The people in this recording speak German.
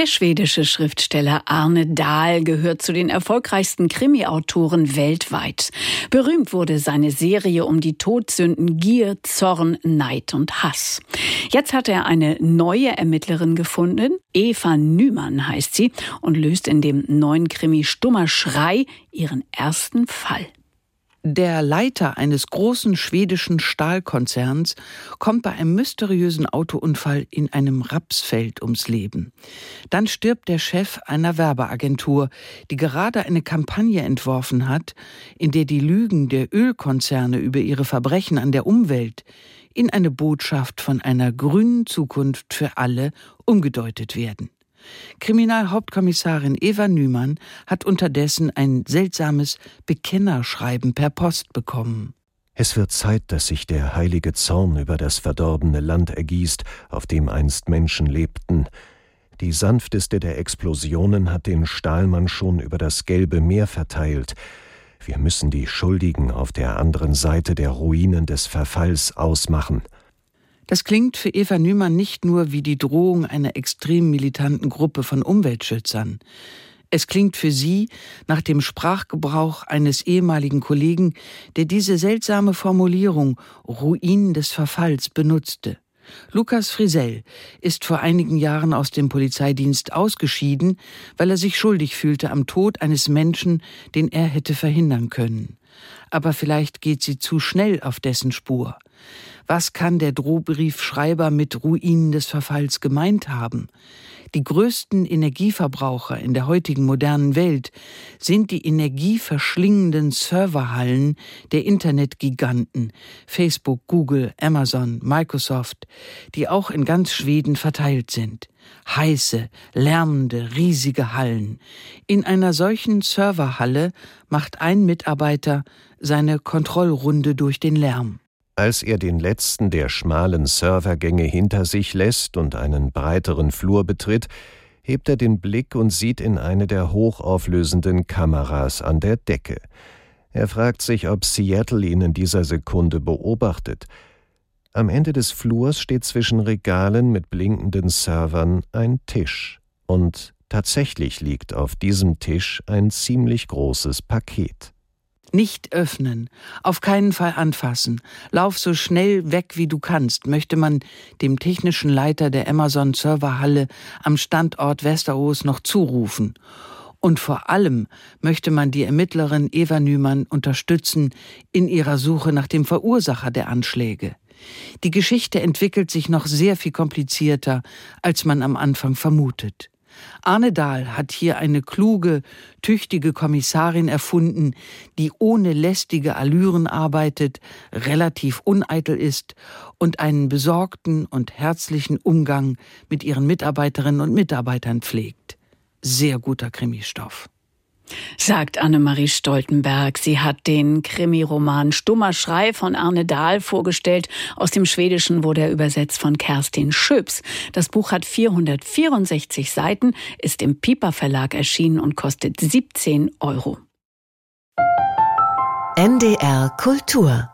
Der schwedische Schriftsteller Arne Dahl gehört zu den erfolgreichsten Krimi-Autoren weltweit. Berühmt wurde seine Serie um die Todsünden Gier, Zorn, Neid und Hass. Jetzt hat er eine neue Ermittlerin gefunden. Eva Nümann heißt sie und löst in dem neuen Krimi Stummer Schrei ihren ersten Fall. Der Leiter eines großen schwedischen Stahlkonzerns kommt bei einem mysteriösen Autounfall in einem Rapsfeld ums Leben. Dann stirbt der Chef einer Werbeagentur, die gerade eine Kampagne entworfen hat, in der die Lügen der Ölkonzerne über ihre Verbrechen an der Umwelt in eine Botschaft von einer grünen Zukunft für alle umgedeutet werden. Kriminalhauptkommissarin Eva Nümann hat unterdessen ein seltsames Bekennerschreiben per Post bekommen. Es wird Zeit, dass sich der heilige Zorn über das verdorbene Land ergießt, auf dem einst Menschen lebten. Die sanfteste der Explosionen hat den Stahlmann schon über das gelbe Meer verteilt. Wir müssen die Schuldigen auf der anderen Seite der Ruinen des Verfalls ausmachen. Das klingt für Eva Nümann nicht nur wie die Drohung einer extrem militanten Gruppe von Umweltschützern. Es klingt für sie nach dem Sprachgebrauch eines ehemaligen Kollegen, der diese seltsame Formulierung Ruinen des Verfalls benutzte. Lukas Frisell ist vor einigen Jahren aus dem Polizeidienst ausgeschieden, weil er sich schuldig fühlte am Tod eines Menschen, den er hätte verhindern können. Aber vielleicht geht sie zu schnell auf dessen Spur. Was kann der Drohbriefschreiber mit Ruinen des Verfalls gemeint haben? Die größten Energieverbraucher in der heutigen modernen Welt sind die energieverschlingenden Serverhallen der Internetgiganten Facebook, Google, Amazon, Microsoft, die auch in ganz Schweden verteilt sind. Heiße, lärmende, riesige Hallen. In einer solchen Serverhalle macht ein Mitarbeiter seine Kontrollrunde durch den Lärm. Als er den letzten der schmalen Servergänge hinter sich lässt und einen breiteren Flur betritt, hebt er den Blick und sieht in eine der hochauflösenden Kameras an der Decke. Er fragt sich, ob Seattle ihn in dieser Sekunde beobachtet. Am Ende des Flurs steht zwischen Regalen mit blinkenden Servern ein Tisch. Und tatsächlich liegt auf diesem Tisch ein ziemlich großes Paket. Nicht öffnen, auf keinen Fall anfassen. Lauf so schnell weg wie du kannst, möchte man dem technischen Leiter der Amazon Serverhalle am Standort Westeros noch zurufen. Und vor allem möchte man die Ermittlerin Eva Nümann unterstützen in ihrer Suche nach dem Verursacher der Anschläge. Die Geschichte entwickelt sich noch sehr viel komplizierter, als man am Anfang vermutet. Arne Dahl hat hier eine kluge, tüchtige Kommissarin erfunden, die ohne lästige Allüren arbeitet, relativ uneitel ist und einen besorgten und herzlichen Umgang mit ihren Mitarbeiterinnen und Mitarbeitern pflegt. Sehr guter Krimistoff sagt Annemarie Stoltenberg. Sie hat den Krimiroman Stummer Schrei von Arne Dahl vorgestellt. Aus dem Schwedischen wurde er übersetzt von Kerstin Schöps. Das Buch hat 464 Seiten, ist im Piper Verlag erschienen und kostet 17 Euro. NDR Kultur